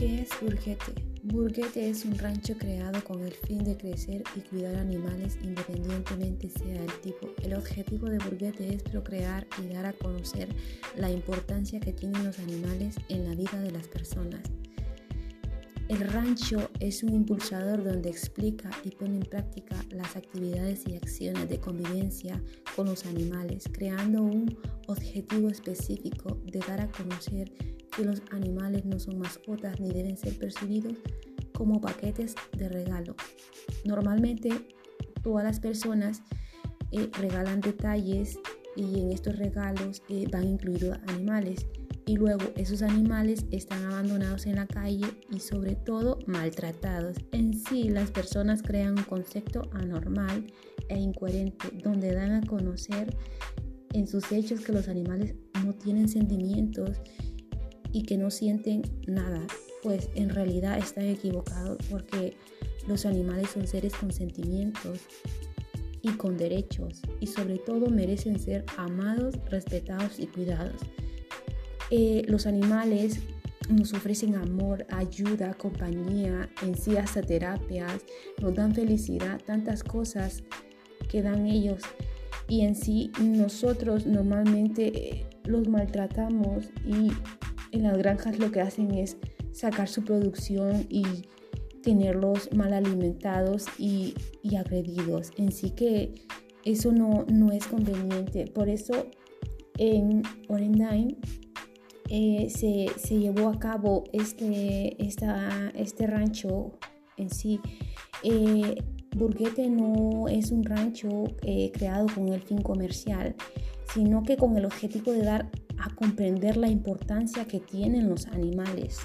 Burguete. Burguete es un rancho creado con el fin de crecer y cuidar animales independientemente sea el tipo. El objetivo de Burguete es procrear y dar a conocer la importancia que tienen los animales en la vida de las personas. El rancho es un impulsador donde explica y pone en práctica las actividades y acciones de convivencia con los animales, creando un objetivo específico de dar a conocer que los animales no son mascotas ni deben ser percibidos como paquetes de regalo. Normalmente todas las personas eh, regalan detalles y en estos regalos eh, van incluidos animales y luego esos animales están abandonados en la calle y sobre todo maltratados. En sí, las personas crean un concepto anormal e incoherente donde dan a conocer en sus hechos que los animales no tienen sentimientos y que no sienten nada, pues en realidad están equivocados porque los animales son seres con sentimientos y con derechos y sobre todo merecen ser amados, respetados y cuidados. Eh, los animales nos ofrecen amor, ayuda, compañía, en sí hasta terapias, nos dan felicidad, tantas cosas que dan ellos. Y en sí nosotros normalmente eh, los maltratamos y en las granjas lo que hacen es sacar su producción y tenerlos mal alimentados y, agredidos. En sí que eso no, no es conveniente. Por eso en Orendine eh, se, llevó a cabo este, este rancho en sí. Eh, Burguete no es un rancho eh, creado con el fin comercial, sino que con el objetivo de dar a comprender la importancia que tienen los animales.